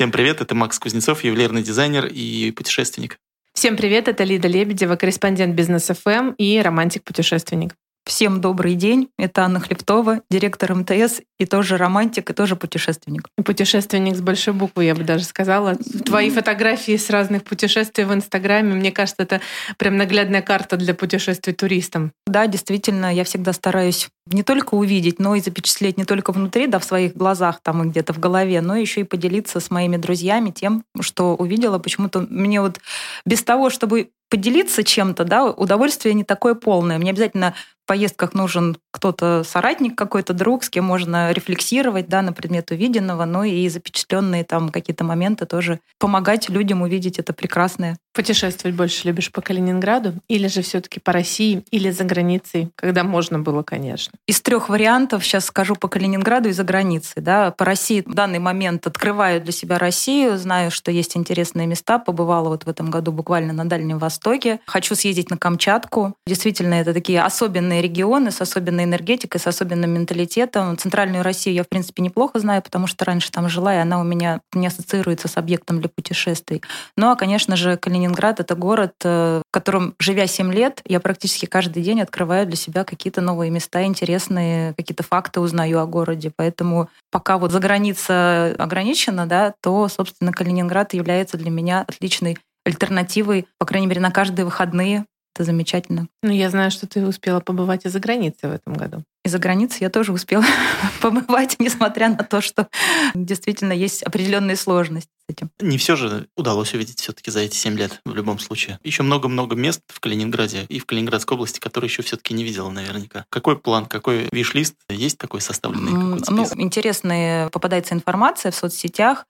Всем привет, это Макс Кузнецов, ювелирный дизайнер и путешественник. Всем привет, это Лида Лебедева, корреспондент Бизнес ФМ и романтик-путешественник. Всем добрый день. Это Анна Хлебтова, директор МТС и тоже романтик, и тоже путешественник. Путешественник с большой буквы, я бы даже сказала. Твои фотографии с разных путешествий в Инстаграме, мне кажется, это прям наглядная карта для путешествий туристам. Да, действительно, я всегда стараюсь не только увидеть, но и запечатлеть не только внутри, да, в своих глазах там и где-то в голове, но еще и поделиться с моими друзьями тем, что увидела. Почему-то мне вот без того, чтобы поделиться чем-то, да, удовольствие не такое полное. Мне обязательно поездках нужен кто-то, соратник какой-то, друг, с кем можно рефлексировать да, на предмет увиденного, но и запечатленные там какие-то моменты тоже помогать людям увидеть это прекрасное. Путешествовать больше любишь по Калининграду или же все таки по России или за границей, когда можно было, конечно? Из трех вариантов сейчас скажу по Калининграду и за границей. Да. По России в данный момент открываю для себя Россию, знаю, что есть интересные места, побывала вот в этом году буквально на Дальнем Востоке. Хочу съездить на Камчатку. Действительно, это такие особенные особенные регионы с особенной энергетикой, с особенным менталитетом. Центральную Россию я, в принципе, неплохо знаю, потому что раньше там жила, и она у меня не ассоциируется с объектом для путешествий. Ну, а, конечно же, Калининград — это город, э, в котором, живя 7 лет, я практически каждый день открываю для себя какие-то новые места интересные, какие-то факты узнаю о городе. Поэтому пока вот за граница ограничена, да, то, собственно, Калининград является для меня отличной альтернативой, по крайней мере, на каждые выходные замечательно. Ну, я знаю, что ты успела побывать и за границей в этом году. И за границей я тоже успела побывать, несмотря на то, что действительно есть определенные сложности этим. Не все же удалось увидеть все-таки за эти 7 лет в любом случае. Еще много-много мест в Калининграде и в Калининградской области, которые еще все-таки не видела наверняка. Какой план, какой виш-лист есть такой составленный? Ну, интересная попадается информация в соцсетях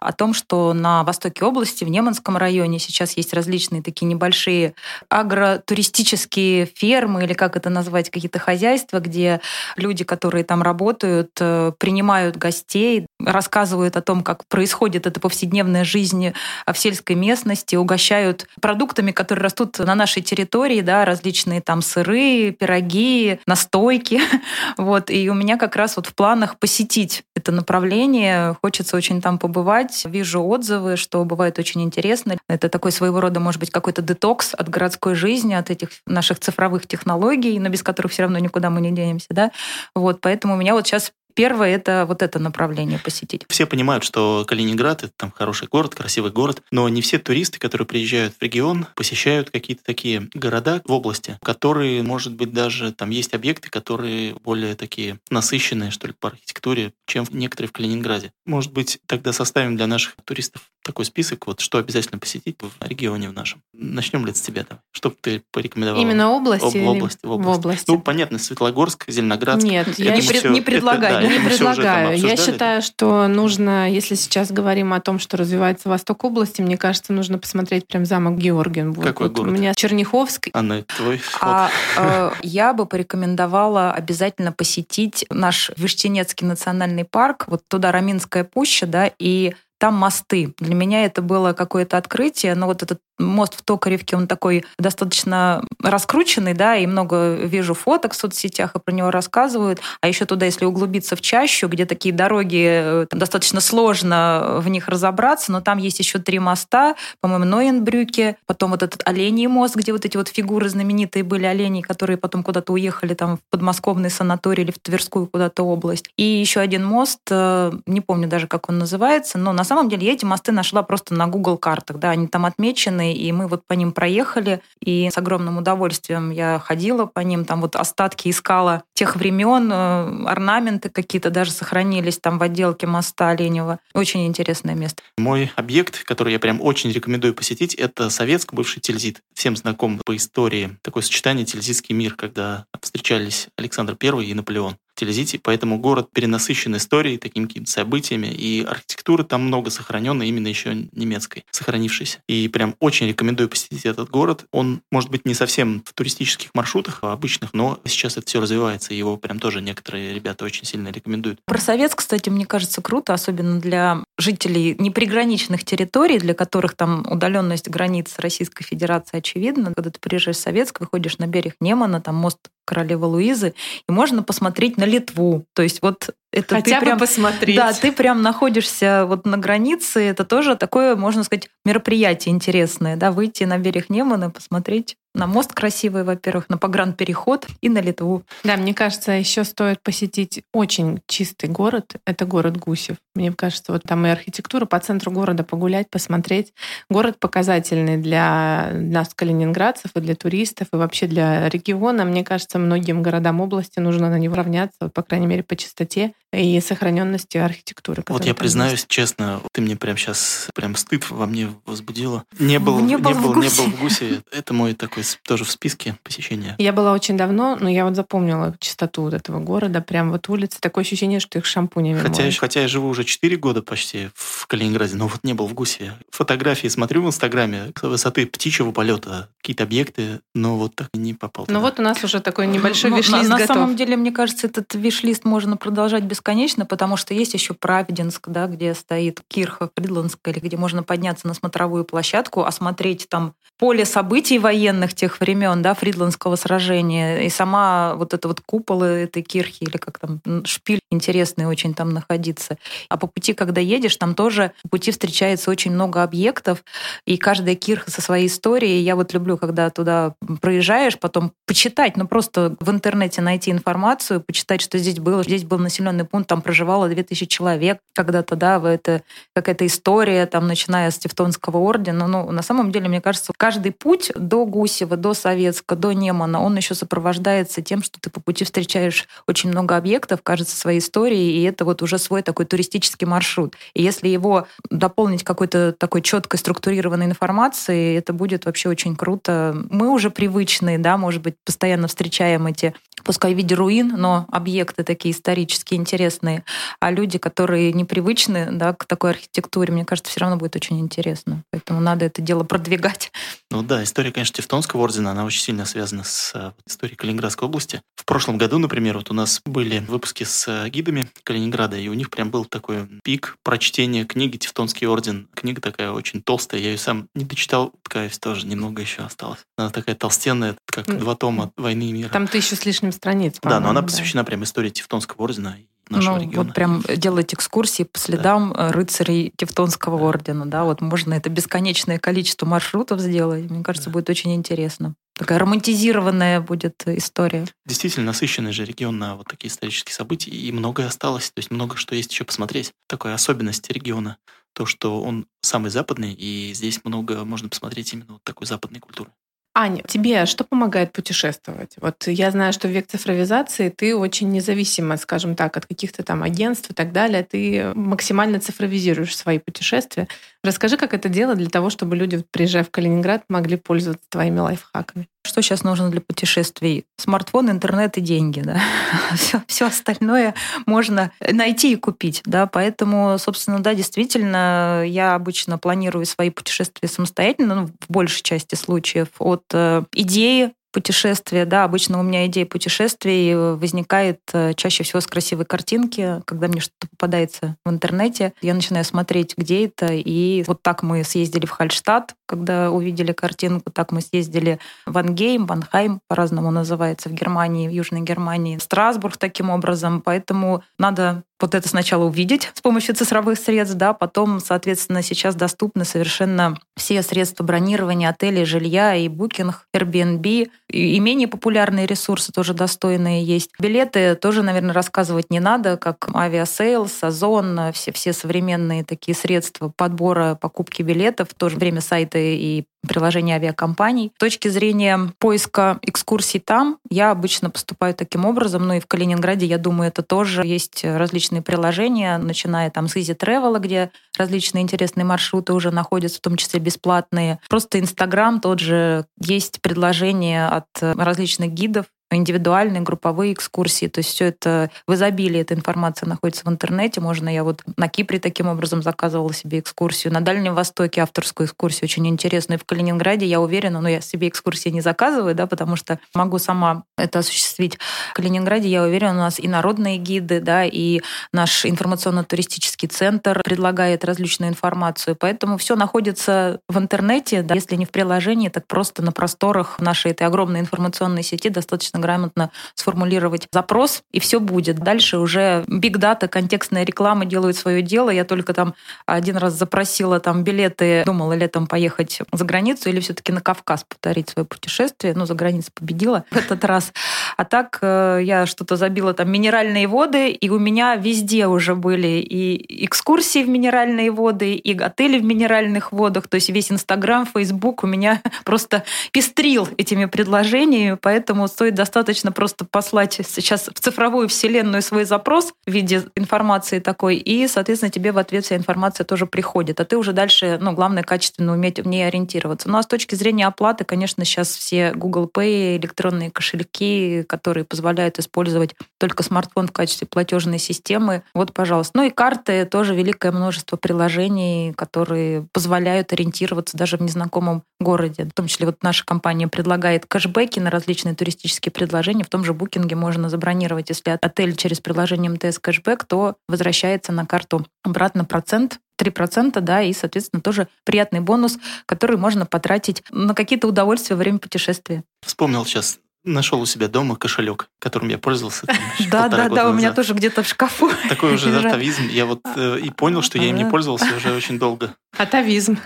о том, что на востоке области, в Неманском районе сейчас есть различные такие небольшие агротуристические фермы или как это назвать, какие-то хозяйства, где люди, которые там работают, э, принимают гостей, рассказывают о том, как происходит это повседневная жизнь в сельской местности, угощают продуктами, которые растут на нашей территории, да, различные там сыры, пироги, настойки. Вот. И у меня как раз вот в планах посетить это направление. Хочется очень там побывать. Вижу отзывы, что бывает очень интересно. Это такой своего рода, может быть, какой-то детокс от городской жизни, от этих наших цифровых технологий, но без которых все равно никуда мы не денемся. Да? Вот. Поэтому у меня вот сейчас Первое – это вот это направление посетить. Все понимают, что Калининград – это там хороший город, красивый город, но не все туристы, которые приезжают в регион, посещают какие-то такие города в области, которые, может быть, даже там есть объекты, которые более такие насыщенные, что ли, по архитектуре, чем некоторые в Калининграде. Может быть, тогда составим для наших туристов такой список, вот что обязательно посетить в регионе в нашем. Начнем ли с тебя? Давай. Что бы ты порекомендовал? Именно области? Об, в области, в области. В области. Ну, понятно, Светлогорск, Зеленоградск. Нет, я не, пред, не предлагаю. Это, да, не предлагаю. Я считаю, что нужно, если сейчас говорим о том, что развивается Восток области, мне кажется, нужно посмотреть прям замок Георгиен. Какой вот город? У меня Черняховск. Анна, твой а, э, Я бы порекомендовала обязательно посетить наш Виштенецкий национальный парк. Вот туда Раминская пуща, да, и там мосты. Для меня это было какое-то открытие, но вот этот мост в Токаревке, он такой достаточно раскрученный, да, и много вижу фоток в соцсетях, и про него рассказывают. А еще туда, если углубиться в чащу, где такие дороги, э, там достаточно сложно в них разобраться, но там есть еще три моста, по-моему, Ноенбрюке, потом вот этот Оленей мост, где вот эти вот фигуры знаменитые были олени, которые потом куда-то уехали там в подмосковный санаторий или в Тверскую куда-то область. И еще один мост, э, не помню даже, как он называется, но на самом деле я эти мосты нашла просто на Google картах, да, они там отмечены, стороны, и мы вот по ним проехали, и с огромным удовольствием я ходила по ним, там вот остатки искала тех времен, э, орнаменты какие-то даже сохранились там в отделке моста Оленева. Очень интересное место. Мой объект, который я прям очень рекомендую посетить, это Советск, бывший Тильзит. Всем знаком по истории такое сочетание Тильзитский мир, когда встречались Александр I и Наполеон. Телезите, поэтому город перенасыщен историей, такими какими-то событиями, и архитектуры там много сохраненной, именно еще немецкой, сохранившейся. И прям очень рекомендую посетить этот город. Он, может быть, не совсем в туристических маршрутах а обычных, но сейчас это все развивается, его прям тоже некоторые ребята очень сильно рекомендуют. Про Советск, кстати, мне кажется, круто, особенно для жителей неприграничных территорий, для которых там удаленность границ Российской Федерации очевидна. Когда ты приезжаешь в Советск, выходишь на берег Немана, там мост королевы Луизы, и можно посмотреть на Литву. То есть вот это Хотя ты прям, посмотреть. Да, ты прям находишься вот на границе. Это тоже такое, можно сказать, мероприятие интересное, да, выйти на берег Немана, посмотреть на мост красивый, во-первых, на погранпереход и на Литву. Да, мне кажется, еще стоит посетить очень чистый город. Это город Гусев. Мне кажется, вот там и архитектура по центру города погулять, посмотреть. Город показательный для нас, калининградцев, и для туристов, и вообще для региона. Мне кажется, многим городам области нужно на него равняться, по крайней мере, по чистоте и сохраненности архитектуры. Вот я признаюсь есть. честно, ты мне прям сейчас прям стыд во мне возбудила. Не был, не был, не был, в не был в Гусе. Это мой такой тоже в списке посещения. Я была очень давно, но я вот запомнила чистоту вот этого города. Прям вот улицы. Такое ощущение, что их шампунями хотя, моют. хотя я живу уже 4 года почти в Калининграде, но вот не был в Гусе. Фотографии смотрю в Инстаграме с высоты птичьего полета, какие-то объекты, но вот так и не попал. Ну вот у нас уже такой небольшой Ну, виш-лист на, на готов. самом деле, мне кажется, этот виш-лист можно продолжать бесконечно, потому что есть еще Правединск, да, где стоит Кирха Фридландская, или где можно подняться на смотровую площадку, осмотреть там поле событий военных тех времен, да, Фридландского сражения, и сама вот эта вот купола этой кирхи, или как там, шпиль интересный очень там находиться. А по пути, когда едешь, там тоже по пути встречается очень много объектов, и каждая кирха со своей историей. Я вот люблю, когда туда проезжаешь, потом почитать, ну просто в интернете найти информацию, почитать, что здесь было. Здесь был населенный пункт, там проживало 2000 человек когда-то, да, в это какая-то история, там, начиная с Тевтонского ордена. Ну, на самом деле, мне кажется, каждый путь до Гусева, до Советска, до Немана, он еще сопровождается тем, что ты по пути встречаешь очень много объектов, кажется, своей историей, и это вот уже свой такой туристический маршрут. И если его дополнить какой-то такой четкой структурированной информацией, это будет вообще очень круто. Мы уже привычные, да, может быть, постоянно встречаем эти, пускай в виде руин, но объекты такие исторически интересные, а люди, которые непривычны да, к такой архитектуре, мне кажется, все равно будет очень интересно. Поэтому надо это дело продвигать. Ну да, история, конечно, Тевтонского ордена, она очень сильно связана с э, историей Калининградской области. В прошлом году, например, вот у нас были выпуски с э, гидами Калининграда, и у них прям был такой пик прочтения книги «Тевтонский орден». Книга такая очень толстая, я ее сам не дочитал, каюсь, тоже немного еще осталось. Она такая толстенная, как два тома «Войны и мира». Там тысячу с лишним страниц, Да, но она по-моему, посвящена прям истории Тевтонского ордена и нашего ну, региона. вот прям делать экскурсии по следам э, рыцарей Тевтонского ордена, да, вот можно это бесконечное количество маршрутов сделать, мне кажется, Да. будет очень интересно. Такая романтизированная будет история. Действительно насыщенный же регион на вот такие исторические события, и многое осталось, то есть много что есть еще посмотреть. Такая особенность региона, то, что он самый западный, и здесь много можно посмотреть именно вот такой западной культуры. Аня, тебе что помогает путешествовать? Вот я знаю, что в век цифровизации ты очень независимо, скажем так, от каких-то там агентств и так далее, ты максимально цифровизируешь свои путешествия. Расскажи, как это делать для того, чтобы люди, приезжая в Калининград, могли пользоваться твоими лайфхаками. Что сейчас нужно для путешествий? Смартфон, интернет и деньги, да. Все, все остальное можно найти и купить, да. Поэтому, собственно, да, действительно, я обычно планирую свои путешествия самостоятельно, ну, в большей части случаев, от э, идеи путешествия, да, обычно у меня идея путешествий возникает э, чаще всего с красивой картинки, когда мне что-то попадается в интернете, я начинаю смотреть, где это, и вот так мы съездили в Хальштадт, когда увидели картинку, так мы съездили в Ангейм, Ванхайм, по-разному называется, в Германии, в Южной Германии, Страсбург таким образом, поэтому надо вот это сначала увидеть с помощью цифровых средств, да, потом, соответственно, сейчас доступны совершенно все средства бронирования отелей, жилья и Booking, Airbnb, и менее популярные ресурсы тоже достойные есть. Билеты тоже, наверное, рассказывать не надо, как Aviasales, Озон, все, все современные такие средства подбора покупки билетов, в то же время сайты и приложения авиакомпаний. С точки зрения поиска экскурсий там, я обычно поступаю таким образом, ну и в Калининграде, я думаю, это тоже есть различные приложения, начиная там с Easy Travel, где различные интересные маршруты уже находятся, в том числе бесплатные. Просто Инстаграм тот же, есть предложения от различных гидов, индивидуальные, групповые экскурсии. То есть все это в изобилии, эта информация находится в интернете. Можно, я вот на Кипре таким образом заказывала себе экскурсию, на Дальнем Востоке авторскую экскурсию, очень интересную. И в Калининграде, я уверена, но я себе экскурсии не заказываю, да, потому что могу сама это осуществить. В Калининграде, я уверена, у нас и народные гиды, да, и наш информационно-туристический центр предлагает различную информацию. Поэтому все находится в интернете, да, если не в приложении, так просто на просторах нашей этой огромной информационной сети достаточно грамотно сформулировать запрос, и все будет. Дальше уже биг дата, контекстная реклама делают свое дело. Я только там один раз запросила там билеты, думала летом поехать за границу или все-таки на Кавказ повторить свое путешествие. Ну, за границу победила в этот раз. А так э, я что-то забила там минеральные воды, и у меня везде уже были и экскурсии в минеральные воды, и отели в минеральных водах. То есть весь Инстаграм, Фейсбук у меня просто пестрил этими предложениями, поэтому стоит достаточно просто послать сейчас в цифровую вселенную свой запрос в виде информации такой, и, соответственно, тебе в ответ вся информация тоже приходит. А ты уже дальше, ну, главное, качественно уметь в ней ориентироваться. Ну, а с точки зрения оплаты, конечно, сейчас все Google Pay, электронные кошельки, которые позволяют использовать только смартфон в качестве платежной системы. Вот, пожалуйста. Ну и карты тоже великое множество приложений, которые позволяют ориентироваться даже в незнакомом городе. В том числе вот наша компания предлагает кэшбэки на различные туристические предложения. В том же букинге можно забронировать, если отель через приложение МТС кэшбэк, то возвращается на карту обратно процент 3%, да, и, соответственно, тоже приятный бонус, который можно потратить на какие-то удовольствия во время путешествия. Вспомнил сейчас нашел у себя дома кошелек, которым я пользовался. Да, да, да, у меня тоже где-то в шкафу. Такой уже атовизм. Я вот э, и понял, что я им не пользовался уже очень долго. Атовизм.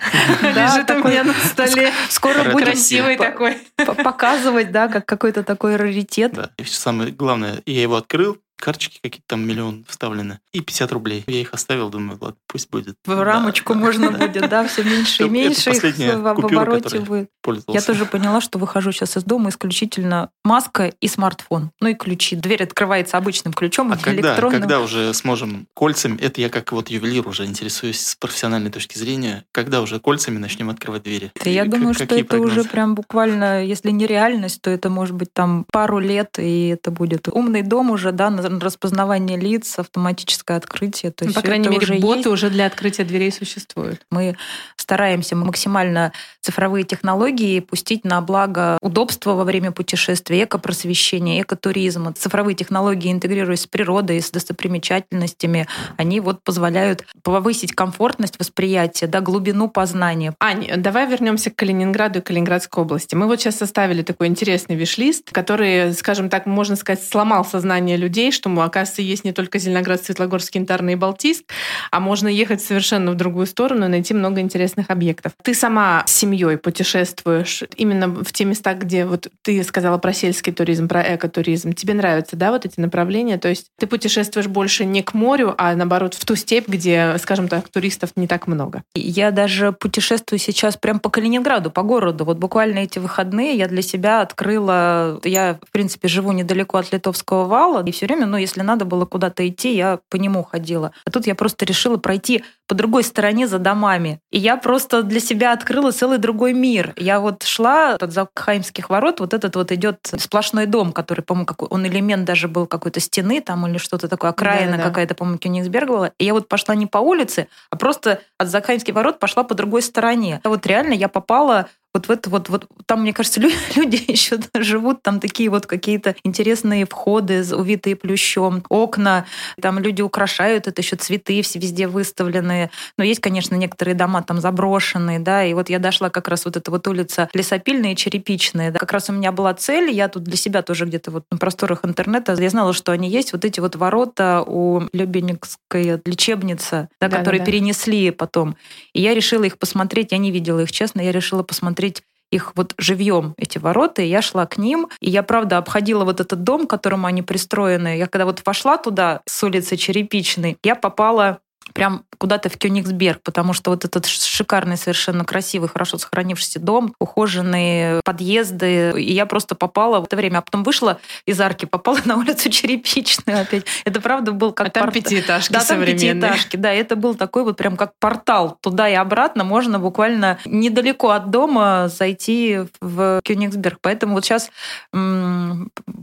Лежит у меня на столе. Скоро будет красивый такой. Показывать, да, как какой-то такой раритет. Да. И самое главное, я его открыл, карточки какие-то там миллион вставлены, и 50 рублей. Я их оставил, думаю, ладно, пусть будет. В рамочку да, можно да. будет, да, все меньше и меньше их в обороте будет. Я тоже поняла, что выхожу сейчас из дома исключительно маска и смартфон. Ну и ключи. Дверь открывается обычным ключом, а когда, когда уже сможем кольцами, это я как вот ювелир уже интересуюсь с профессиональной точки зрения, когда уже кольцами начнем открывать двери? Да я думаю, что это прогнозы? уже прям буквально, если не реальность, то это может быть там пару лет, и это будет умный дом уже, да, распознавание лиц, автоматическое открытие. То есть ну, по крайней мере, уже боты есть. уже для открытия дверей существуют. Мы стараемся максимально цифровые технологии пустить на благо удобства во время путешествия, экопросвещения, экотуризма. Цифровые технологии, интегрируясь с природой, с достопримечательностями, они вот позволяют повысить комфортность восприятия, да, глубину познания. Ань, давай вернемся к Калининграду и Калининградской области. Мы вот сейчас составили такой интересный виш-лист, который, скажем так, можно сказать, сломал сознание людей, что, оказывается, есть не только Зеленоград, Светлогорск, Янтарный и Балтийск, а можно ехать совершенно в другую сторону и найти много интересных объектов. Ты сама с семьей путешествуешь именно в те места, где вот ты сказала про сельский туризм, про экотуризм. Тебе нравятся, да, вот эти направления? То есть ты путешествуешь больше не к морю, а наоборот в ту степь, где, скажем так, туристов не так много. Я даже путешествую сейчас прям по Калининграду, по городу. Вот буквально эти выходные я для себя открыла... Я, в принципе, живу недалеко от Литовского вала, и все время, ну, если надо было куда-то идти, я по нему ходила. А тут я просто решила пройти по другой стороне за домами. И я просто для себя открыла целый другой мир. Я вот шла от Закхаймских ворот, вот этот вот идет сплошной дом, который, по-моему, какой, он элемент даже был какой-то стены там или что-то такое, окраина да, да. какая-то, по-моему, Кёнигсберг была. И я вот пошла не по улице, а просто от Закхаймских ворот пошла по другой стороне. Вот реально я попала вот в это вот, вот там, мне кажется, люди, люди еще живут, там такие вот какие-то интересные входы, увитые плющом, окна, там люди украшают это, еще цветы все везде выставленные. Но есть, конечно, некоторые дома там заброшенные, да, и вот я дошла как раз вот эта вот улица Лесопильная и Черепичная, да. как раз у меня была цель, я тут для себя тоже где-то вот на просторах интернета, я знала, что они есть, вот эти вот ворота у Любенникской лечебницы, да, да, которые да, да. перенесли потом. И я решила их посмотреть, я не видела их, честно, я решила посмотреть посмотреть их вот живьем, эти ворота, и я шла к ним, и я, правда, обходила вот этот дом, к которому они пристроены. Я когда вот вошла туда с улицы Черепичной, я попала прям куда-то в Кёнигсберг, потому что вот этот шикарный, совершенно красивый, хорошо сохранившийся дом, ухоженные подъезды, и я просто попала в это время, а потом вышла из арки, попала на улицу Черепичную опять. Это правда был как... А там порт... пятиэтажки Да, там пятиэтажки, да, это был такой вот прям как портал. Туда и обратно можно буквально недалеко от дома зайти в Кёнигсберг. Поэтому вот сейчас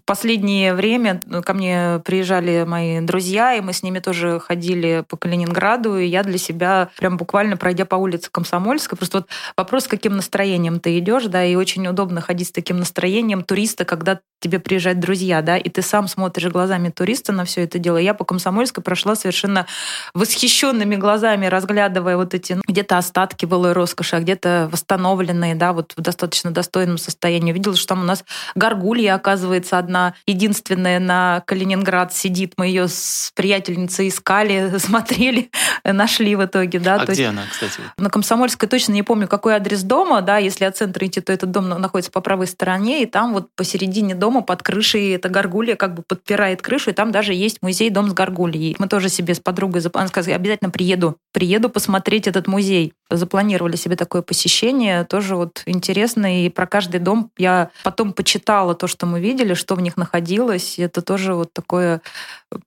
последнее время ко мне приезжали мои друзья, и мы с ними тоже ходили по Калининграду Калининграду, и я для себя прям буквально пройдя по улице Комсомольской, просто вот вопрос, каким настроением ты идешь, да, и очень удобно ходить с таким настроением туриста, когда тебе приезжают друзья, да, и ты сам смотришь глазами туриста на все это дело. Я по Комсомольской прошла совершенно восхищенными глазами, разглядывая вот эти ну, где-то остатки былой роскоши, а где-то восстановленные, да, вот в достаточно достойном состоянии. Видела, что там у нас горгулья, оказывается, одна единственная на Калининград сидит. Мы ее с приятельницей искали, смотрели, нашли в итоге, да. А То где есть, она, кстати? на Комсомольской точно не помню, какой адрес дома, да, если от центра идти, то этот дом находится по правой стороне, и там вот посередине дома под крышей эта горгулья как бы подпирает крышу, и там даже есть музей «Дом с горгульей». Мы тоже себе с подругой, зап- она сказала, обязательно приеду, приеду посмотреть этот музей. Запланировали себе такое посещение, тоже вот интересно, и про каждый дом я потом почитала то, что мы видели, что в них находилось, это тоже вот такое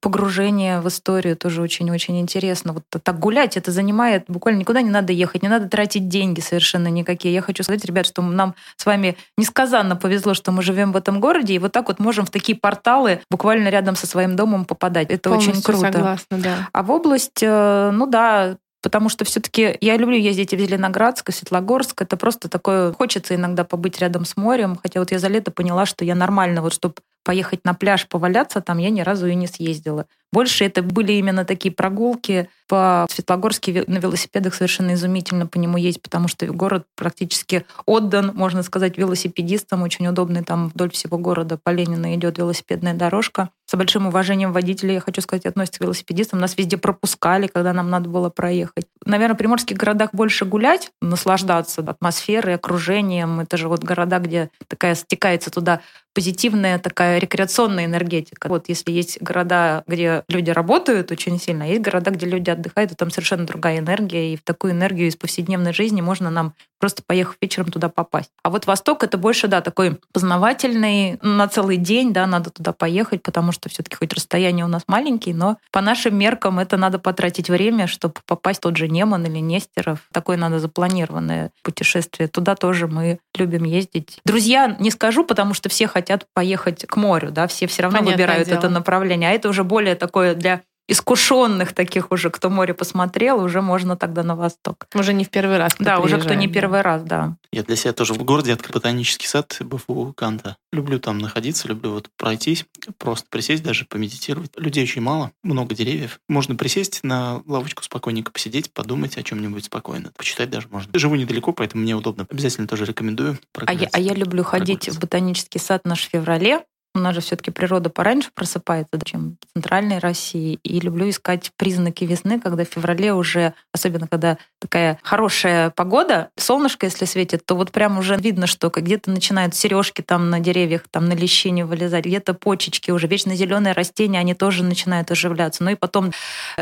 погружение в историю, тоже очень-очень интересно. Вот так гулять, это занимает, буквально никуда не надо ехать, не надо тратить деньги совершенно никакие. Я хочу сказать, ребят, что нам с вами несказанно повезло, что мы живем в этом городе, и вот так вот можем в такие порталы буквально рядом со своим домом попадать. Это очень круто. согласна, да. А в область, э, ну да, потому что все-таки я люблю ездить в Зеленоградск, и Светлогорск. Это просто такое... Хочется иногда побыть рядом с морем. Хотя вот я за лето поняла, что я нормально, вот чтобы поехать на пляж, поваляться там, я ни разу и не съездила. Больше это были именно такие прогулки по Светлогорске ве- на велосипедах совершенно изумительно по нему есть, потому что город практически отдан, можно сказать, велосипедистам. Очень удобный там вдоль всего города по Ленина идет велосипедная дорожка. С большим уважением водителей, я хочу сказать, относятся к велосипедистам. Нас везде пропускали, когда нам надо было проехать. Наверное, в приморских городах больше гулять, наслаждаться атмосферой, окружением. Это же вот города, где такая стекается туда позитивная такая рекреационная энергетика. Вот если есть города, где люди работают очень сильно, а есть города, где люди отдыхают, то там совершенно другая энергия, и в такую энергию из повседневной жизни можно нам просто поехав вечером туда попасть. А вот Восток это больше, да, такой познавательный, на целый день, да, надо туда поехать, потому что все-таки хоть расстояние у нас маленькие, но по нашим меркам это надо потратить время, чтобы попасть в тот же Неман или Нестеров. Такое надо запланированное путешествие. Туда тоже мы любим ездить. Друзья, не скажу, потому что все хотят поехать к морю, да, все все равно Понятное выбирают дело. это направление, а это уже более такое для искушенных таких уже, кто море посмотрел, уже можно тогда на восток. Уже не в первый раз. Да, уже кто не первый раз, да. Я для себя тоже в городе открыл ботанический сад БФУ Канта. Люблю там находиться, люблю вот пройтись, просто присесть, даже помедитировать. Людей очень мало, много деревьев. Можно присесть на лавочку спокойненько посидеть, подумать о чем-нибудь спокойно. Почитать даже можно. Живу недалеко, поэтому мне удобно. Обязательно тоже рекомендую. А я, а я люблю ходить в ботанический сад наш в феврале. У нас же все-таки природа пораньше просыпается, да, чем в центральной России. И люблю искать признаки весны, когда в феврале уже, особенно когда такая хорошая погода, солнышко, если светит, то вот прям уже видно, что где-то начинают сережки там на деревьях, там на лещине вылезать, где-то почечки уже, вечно зеленые растения, они тоже начинают оживляться. Ну и потом,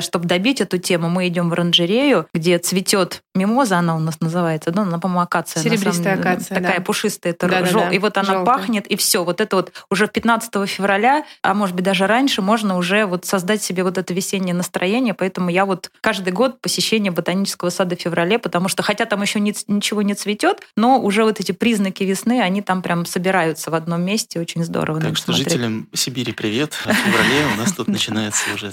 чтобы добить эту тему, мы идем в оранжерею, где цветет мимоза, она у нас называется, да, она, по-моему, акация. Серебристая самом акация, Такая да. пушистая, это Да-да-да, жел- и вот она желтая. пахнет, и все. Вот это вот уже 15 февраля, а может быть даже раньше, можно уже вот создать себе вот это весеннее настроение. Поэтому я вот каждый год посещение ботанического сада в феврале, потому что хотя там еще ни- ничего не цветет, но уже вот эти признаки весны, они там прям собираются в одном месте. Очень здорово. Так что смотреть. жителям Сибири привет. А В феврале у нас тут начинается уже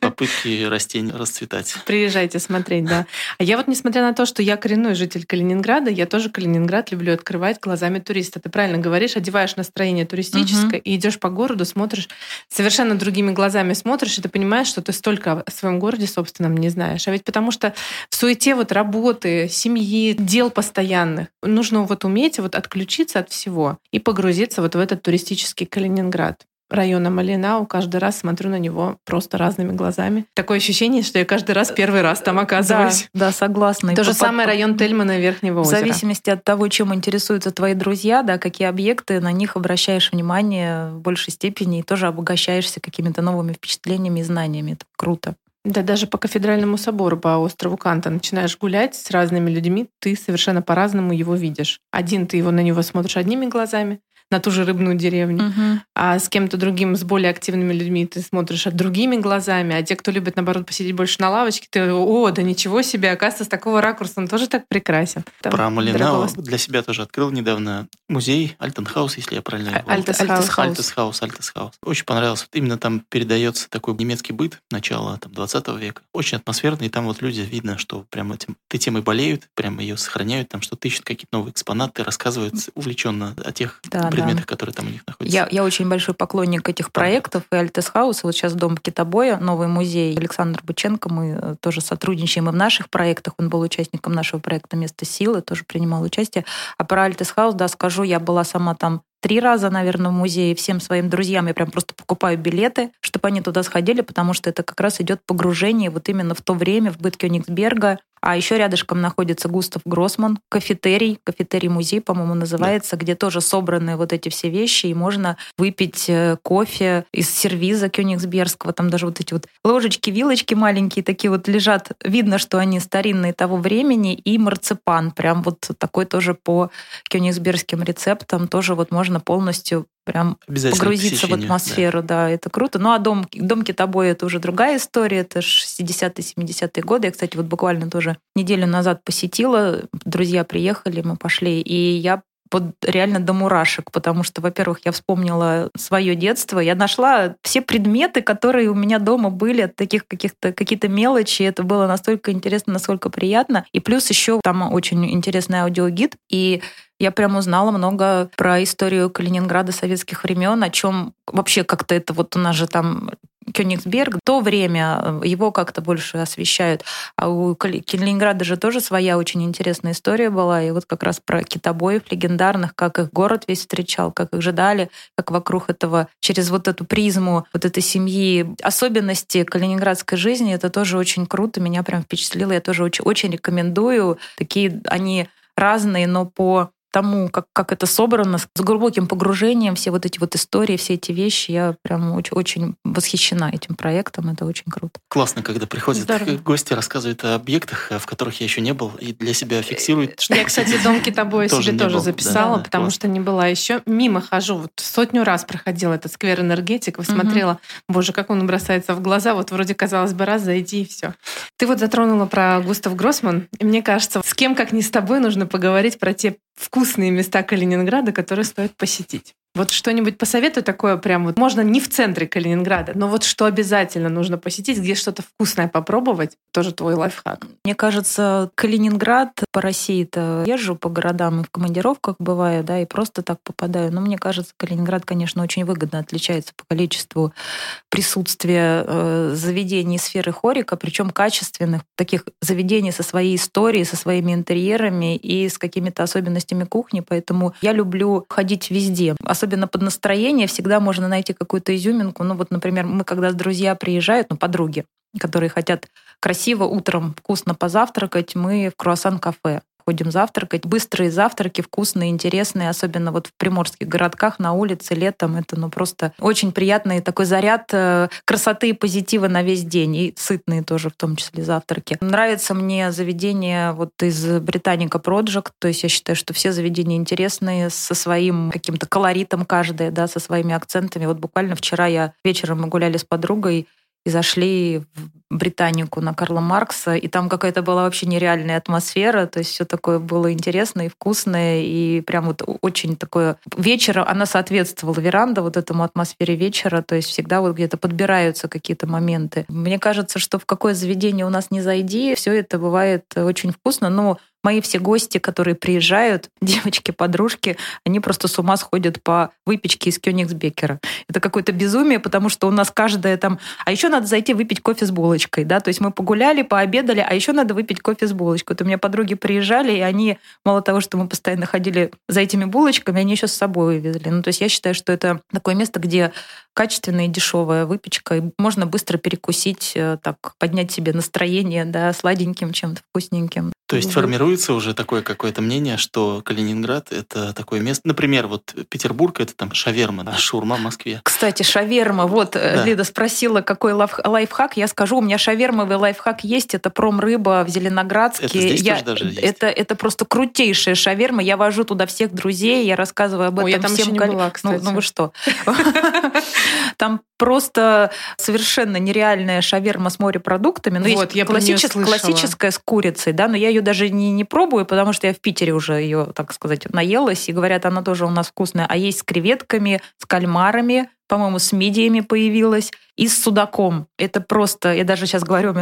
попытки растений расцветать. Приезжайте смотреть, да. А я вот, несмотря на то, что я коренной житель Калининграда, я тоже Калининград люблю открывать глазами туриста. Ты правильно говоришь, одеваешь настроение туристическое и идешь по городу, смотришь совершенно другими глазами смотришь, и ты понимаешь, что ты столько о своем городе собственном не знаешь. А ведь потому что в суете вот работы, семьи, дел постоянных нужно вот уметь вот отключиться от всего и погрузиться вот в этот туристический Калининград района Малинау, каждый раз смотрю на него просто разными глазами. Такое ощущение, что я каждый раз первый раз там оказываюсь. Да, да, согласна. И То же по- самое район Тельмана Верхнего В озера. зависимости от того, чем интересуются твои друзья, да, какие объекты, на них обращаешь внимание в большей степени и тоже обогащаешься какими-то новыми впечатлениями и знаниями. Это круто. Да даже по кафедральному собору по острову Канта начинаешь гулять с разными людьми, ты совершенно по-разному его видишь. Один ты его на него смотришь одними глазами, на ту же рыбную деревню. Угу. А с кем-то другим, с более активными людьми ты смотришь от другими глазами. А те, кто любит, наоборот, посидеть больше на лавочке, ты, о, да ничего себе, оказывается, с такого ракурса он тоже так прекрасен. Там Про Малинау для себя тоже открыл недавно музей Альтенхаус, если я правильно его Альтесхаус. Альтесхаус, Альтесхаус. Очень понравился. Именно там передается такой немецкий быт начала там, 20 века. Очень атмосферно, и там вот люди видно, что прям этим, этой темой болеют, прям ее сохраняют, там что-то ищут какие-то новые экспонаты, рассказывают увлеченно о тех да, предметах, которые там у них находятся. Я, я очень большой поклонник этих проектов и Альтесхауса. Вот сейчас дом Китобоя, новый музей Александр Быченко, мы э, тоже сотрудничаем и в наших проектах. Он был участником нашего проекта «Место силы», тоже принимал участие. А про Альтесхаус, да, скажу, я была сама там три раза, наверное, в музее. Всем своим друзьям я прям просто покупаю билеты, чтобы они туда сходили, потому что это как раз идет погружение вот именно в то время, в быт Кёнигсберга, а еще рядышком находится Густав Гроссман, кафетерий, кафетерий-музей, по-моему, называется, да. где тоже собраны вот эти все вещи, и можно выпить э, кофе из сервиза Кёнигсбергского. Там даже вот эти вот ложечки, вилочки маленькие такие вот лежат. Видно, что они старинные того времени, и марципан, прям вот такой тоже по кёнигсбергским рецептам, тоже вот можно полностью прям погрузиться в атмосферу, да. да, это круто. Ну а дом, дом китобой это уже другая история, это 60-70-е годы. Я, кстати, вот буквально тоже неделю назад посетила, друзья приехали, мы пошли, и я вот реально до мурашек, потому что, во-первых, я вспомнила свое детство, я нашла все предметы, которые у меня дома были, от таких каких-то какие-то мелочи, это было настолько интересно, насколько приятно, и плюс еще там очень интересный аудиогид, и я прям узнала много про историю Калининграда советских времен, о чем вообще как-то это вот у нас же там Кёнигсберг, то время э, его как-то больше освещают. А у Калининграда же тоже своя очень интересная история была. И вот как раз про китобоев легендарных, как их город весь встречал, как их ждали, как вокруг этого, через вот эту призму вот этой семьи, особенности калининградской жизни, это тоже очень круто, меня прям впечатлило. Я тоже очень, очень рекомендую. Такие они разные, но по тому, как, как это собрано, с глубоким погружением, все вот эти вот истории, все эти вещи, я прям очень, очень восхищена этим проектом, это очень круто. Классно, когда приходят Здорово. гости, рассказывают о объектах, в которых я еще не был, и для себя фиксируют. Что я, кстати, Дом китобоя себе тоже записала, да, потому классно. что не была еще. Мимо хожу, вот сотню раз проходила этот сквер энергетик, смотрела, угу. боже, как он бросается в глаза, вот вроде казалось бы, раз, зайди и все. Ты вот затронула про Густав Гроссман, и мне кажется, с кем, как не с тобой, нужно поговорить про те вкусные места Калининграда, которые стоит посетить. Вот что-нибудь посоветую такое прям вот. Можно не в центре Калининграда, но вот что обязательно нужно посетить, где что-то вкусное попробовать, тоже твой лайфхак. Мне кажется, Калининград по России-то езжу по городам и в командировках бываю, да, и просто так попадаю. Но мне кажется, Калининград, конечно, очень выгодно отличается по количеству присутствия э, заведений сферы хорика, причем качественных, таких заведений со своей историей, со своими интерьерами и с какими-то особенностями кухни. Поэтому я люблю ходить везде особенно под настроение, всегда можно найти какую-то изюминку. Ну вот, например, мы когда друзья приезжают, ну, подруги, которые хотят красиво утром вкусно позавтракать, мы в круассан-кафе ходим завтракать. Быстрые завтраки, вкусные, интересные, особенно вот в приморских городках на улице летом. Это ну просто очень приятный такой заряд э, красоты и позитива на весь день. И сытные тоже в том числе завтраки. Нравится мне заведение вот из Британика Project. То есть я считаю, что все заведения интересные, со своим каким-то колоритом каждое, да, со своими акцентами. Вот буквально вчера я вечером мы гуляли с подругой, и зашли в Британику на Карла Маркса, и там какая-то была вообще нереальная атмосфера, то есть все такое было интересное и вкусное, и прям вот очень такое... Вечера она соответствовала, веранда вот этому атмосфере вечера, то есть всегда вот где-то подбираются какие-то моменты. Мне кажется, что в какое заведение у нас не зайди, все это бывает очень вкусно, но Мои все гости, которые приезжают, девочки, подружки, они просто с ума сходят по выпечке из Кёнигсбекера. Это какое-то безумие, потому что у нас каждая там... А еще надо зайти выпить кофе с булочкой, да, то есть мы погуляли, пообедали, а еще надо выпить кофе с булочкой. Вот у меня подруги приезжали, и они, мало того, что мы постоянно ходили за этими булочками, они еще с собой везли. Ну, то есть я считаю, что это такое место, где качественная и дешевая выпечка, и можно быстро перекусить, э, так, поднять себе настроение, да, сладеньким чем-то вкусненьким. То есть формируется уже такое какое-то мнение, что Калининград — это такое место... Например, вот Петербург — это там шаверма, а шаурма в Москве. Кстати, шаверма. Вот э, да. Лида спросила, какой лайфхак. Я скажу, у меня шавермовый лайфхак есть. Это промрыба в Зеленоградске. Это здесь я... тоже даже есть. Это, это просто крутейшая шаверма. Я вожу туда всех друзей, я рассказываю об этом Ой, я там всем. Еще не была, кстати. Ну, ну вы что? Там просто совершенно нереальная шаверма с морепродуктами. Ну, вот, есть классическая с курицей, да, но я ее даже не, не пробую, потому что я в Питере уже ее, так сказать, наелась, и говорят, она тоже у нас вкусная. А есть с креветками, с кальмарами, по-моему, с мидиями появилась, и с судаком. Это просто, я даже сейчас говорю,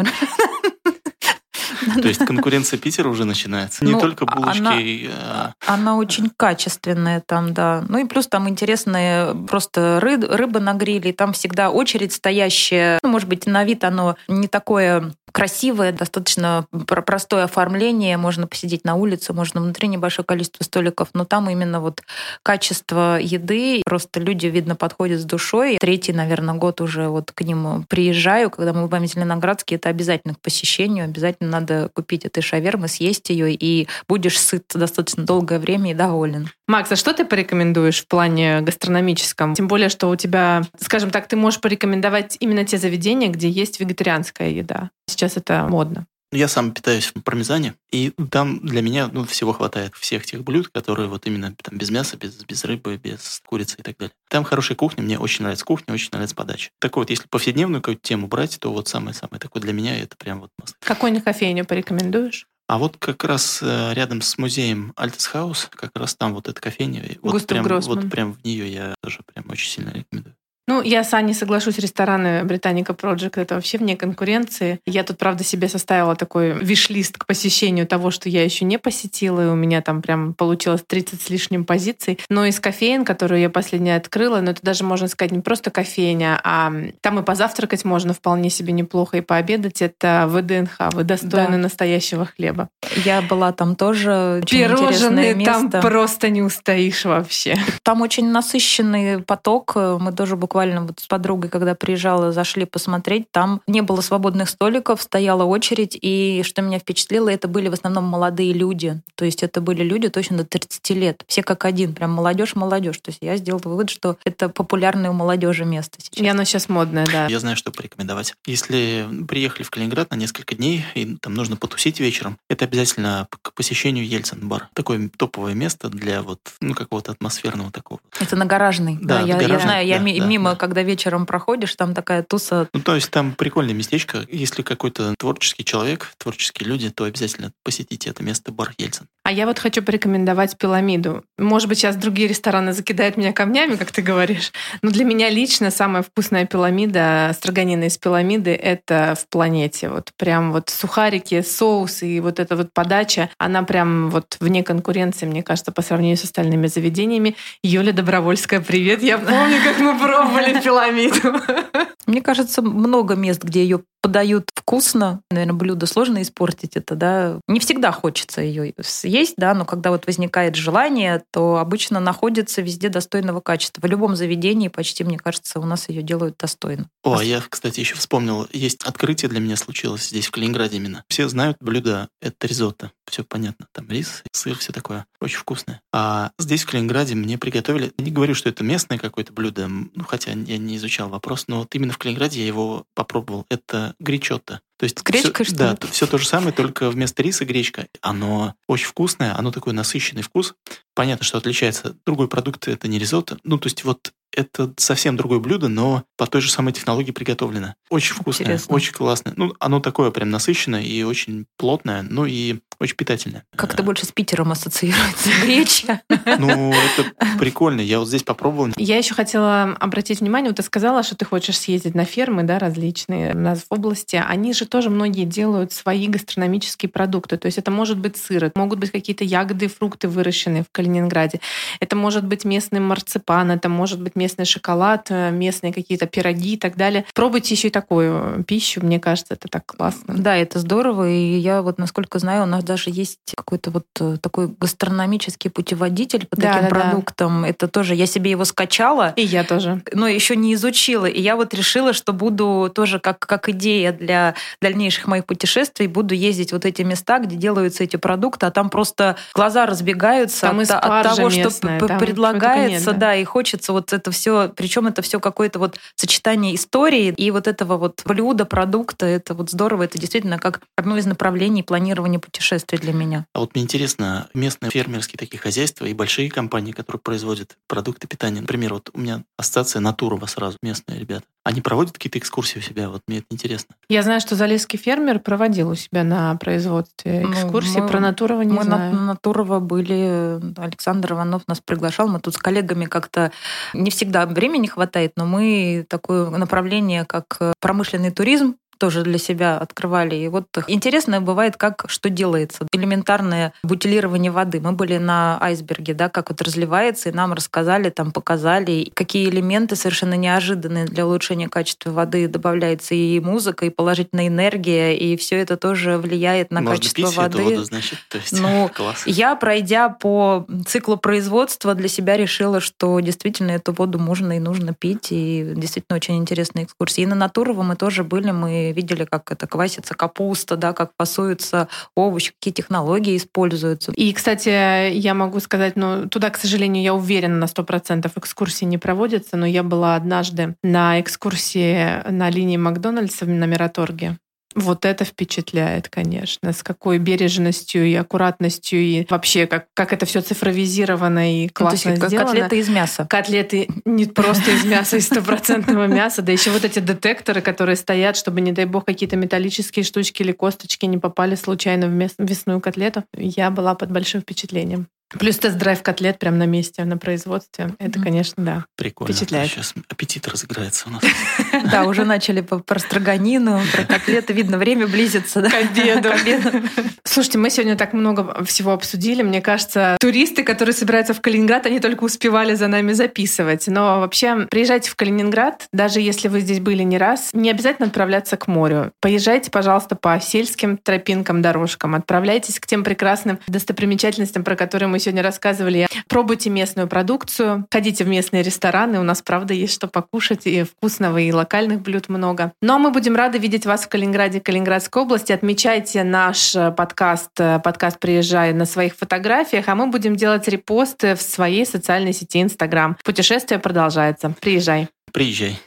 то есть конкуренция Питера уже начинается. Не ну, только булочки. Она, а... она очень качественная там, да. Ну и плюс там интересные просто ры, рыба на гриле. Там всегда очередь стоящая. Ну, может быть, на вид оно не такое красивое, достаточно простое оформление. Можно посидеть на улице, можно внутри небольшое количество столиков, но там именно вот качество еды. Просто люди, видно, подходят с душой. Третий, наверное, год уже вот к ним приезжаю. Когда мы в Зеленоградске, это обязательно к посещению. Обязательно надо купить этой шавермы, съесть ее, и будешь сыт достаточно долгое время и доволен. Макс, а что ты порекомендуешь в плане гастрономическом? Тем более, что у тебя, скажем так, ты можешь порекомендовать именно те заведения, где есть вегетарианская еда. Сейчас это модно. Я сам питаюсь в пармезане, и там для меня ну, всего хватает всех тех блюд, которые вот именно там без мяса, без, без рыбы, без курицы и так далее. Там хорошая кухня, мне очень нравится кухня, очень нравится подача. Так вот, если повседневную какую-то тему брать, то вот самое-самое такое для меня это прям вот маст. Какую кофейню порекомендуешь? А вот как раз э, рядом с музеем Альтесхаус, как раз там вот эта кофейня. Вот прям, вот прям в нее я тоже прям очень сильно рекомендую. Ну, я с Аней соглашусь, рестораны Британика Project это вообще вне конкуренции. Я тут, правда, себе составила такой виш-лист к посещению того, что я еще не посетила, и у меня там прям получилось 30 с лишним позиций. Но из кофеин, которую я последняя открыла, ну, это даже, можно сказать, не просто кофейня, а там и позавтракать можно вполне себе неплохо, и пообедать. Это ВДНХ, вы достойны да. настоящего хлеба. Я была там тоже. Очень Пирожные там просто не устоишь вообще. Там очень насыщенный поток. Мы тоже буквально буквально вот с подругой, когда приезжала, зашли посмотреть, там не было свободных столиков, стояла очередь, и что меня впечатлило, это были в основном молодые люди. То есть это были люди точно до 30 лет. Все как один, прям молодежь, молодежь. То есть я сделала вывод, что это популярное у молодежи место сейчас. И оно сейчас модное, да. Я знаю, что порекомендовать. Если приехали в Калининград на несколько дней, и там нужно потусить вечером, это обязательно к посещению Ельцин-бар. Такое топовое место для вот, ну, какого-то атмосферного такого. Это на гаражный. Да, да я, гаражный, я знаю, да, я да, мимо мимо, когда вечером проходишь, там такая туса. Ну, то есть там прикольное местечко. Если какой-то творческий человек, творческие люди, то обязательно посетите это место, бар Ельцин. А я вот хочу порекомендовать пирамиду. Может быть, сейчас другие рестораны закидают меня камнями, как ты говоришь. Но для меня лично самая вкусная пирамида, строганина из пирамиды, это в планете. Вот прям вот сухарики, соус и вот эта вот подача, она прям вот вне конкуренции, мне кажется, по сравнению с остальными заведениями. Юля Добровольская, привет. Я помню, как мы пробовали пробовали пирамиду. Мне кажется, много мест, где ее подают вкусно. Наверное, блюдо сложно испортить это, да. Не всегда хочется ее съесть, да, но когда вот возникает желание, то обычно находится везде достойного качества. В любом заведении почти, мне кажется, у нас ее делают достойно. О, а я, кстати, еще вспомнил, есть открытие для меня случилось здесь, в Калининграде именно. Все знают блюдо, это ризотто. Все понятно. Там рис, сыр, все такое. Очень вкусное. А здесь, в Калининграде, мне приготовили... Не говорю, что это местное какое-то блюдо, ну, хотя я не изучал вопрос, но вот именно в Калининграде я его попробовал. Это гречотто. То есть гречка, все, что Да, все то же самое, только вместо риса гречка. Оно очень вкусное, оно такой насыщенный вкус. Понятно, что отличается. Другой продукт это не ризотто. Ну, то есть вот это совсем другое блюдо, но по той же самой технологии приготовлено. Очень вкусное, Интересно. очень классное. Ну, оно такое прям насыщенное и очень плотное, ну и очень питательное. Как-то больше с Питером ассоциируется гречка. Ну, это прикольно. Я вот здесь попробовал. Я еще хотела обратить внимание, вот ты сказала, что ты хочешь съездить на фермы, да, различные у нас в области. Они же тоже многие делают свои гастрономические продукты. То есть это может быть сыр, это могут быть какие-то ягоды и фрукты, выращенные в Калининграде. Это может быть местный марципан, это может быть местный местный шоколад, э, местные какие-то пироги и так далее. Пробуйте еще и такую пищу, мне кажется, это так классно. Да, это здорово, и я вот, насколько знаю, у нас даже есть какой-то вот э, такой гастрономический путеводитель по да, таким да, продуктам. Да. Это тоже, я себе его скачала. И я тоже. Но еще не изучила. И я вот решила, что буду тоже как, как идея для дальнейших моих путешествий, буду ездить вот эти места, где делаются эти продукты, а там просто глаза разбегаются там от, от того, местная, что предлагается, нет, да. да, и хочется вот это все, причем это все какое-то вот сочетание истории и вот этого вот блюда, продукта, это вот здорово, это действительно как одно из направлений планирования путешествий для меня. А вот мне интересно, местные фермерские такие хозяйства и большие компании, которые производят продукты питания, например, вот у меня ассоциация Натурова сразу, местные ребята, они проводят какие-то экскурсии у себя? Вот мне это интересно. Я знаю, что Залесский фермер проводил у себя на производстве ну, экскурсии. Ну, мы, Про Натурова не мы знаю. Мы на Натурова были, Александр Иванов нас приглашал. Мы тут с коллегами как-то не всегда времени хватает, но мы такое направление, как промышленный туризм, тоже для себя открывали. И вот интересно бывает, как что делается. Элементарное бутилирование воды. Мы были на айсберге, да, как вот разливается, и нам рассказали, там показали, какие элементы совершенно неожиданные для улучшения качества воды добавляется и музыка, и положительная энергия, и все это тоже влияет на Можно качество пить воды. Эту воду, значит, то есть ну, класс. Я, пройдя по циклу производства, для себя решила, что действительно эту воду можно и нужно пить, и действительно очень интересные экскурсии. И на Натурово мы тоже были, мы видели, как это квасится капуста, да, как фасуются овощи, какие технологии используются. И, кстати, я могу сказать, ну, туда, к сожалению, я уверена на 100% экскурсии не проводятся, но я была однажды на экскурсии на линии Макдональдса на Мираторге. Вот это впечатляет, конечно, с какой бережностью и аккуратностью и вообще как, как это все цифровизировано и классно ну, есть, сделано. Котлеты из мяса. Котлеты не просто из мяса, из стопроцентного мяса, да еще вот эти детекторы, которые стоят, чтобы, не дай бог, какие-то металлические штучки или косточки не попали случайно в мясную котлету. Я была под большим впечатлением. Плюс тест-драйв котлет прямо на месте, на производстве. Это, конечно, да. Прикольно. Впечатляет. Сейчас аппетит разыграется у нас. Да, уже начали про строганину, про котлеты. Видно, время близится. К обеду. Слушайте, мы сегодня так много всего обсудили. Мне кажется, туристы, которые собираются в Калининград, они только успевали за нами записывать. Но вообще, приезжайте в Калининград, даже если вы здесь были не раз, не обязательно отправляться к морю. Поезжайте, пожалуйста, по сельским тропинкам, дорожкам. Отправляйтесь к тем прекрасным достопримечательностям, про которые мы мы сегодня рассказывали. Пробуйте местную продукцию, ходите в местные рестораны. У нас, правда, есть что покушать, и вкусного, и локальных блюд много. Но ну, а мы будем рады видеть вас в Калининграде, Калининградской области. Отмечайте наш э, подкаст, э, подкаст «Приезжай» на своих фотографиях, а мы будем делать репосты в своей социальной сети Инстаграм. Путешествие продолжается. Приезжай. Приезжай.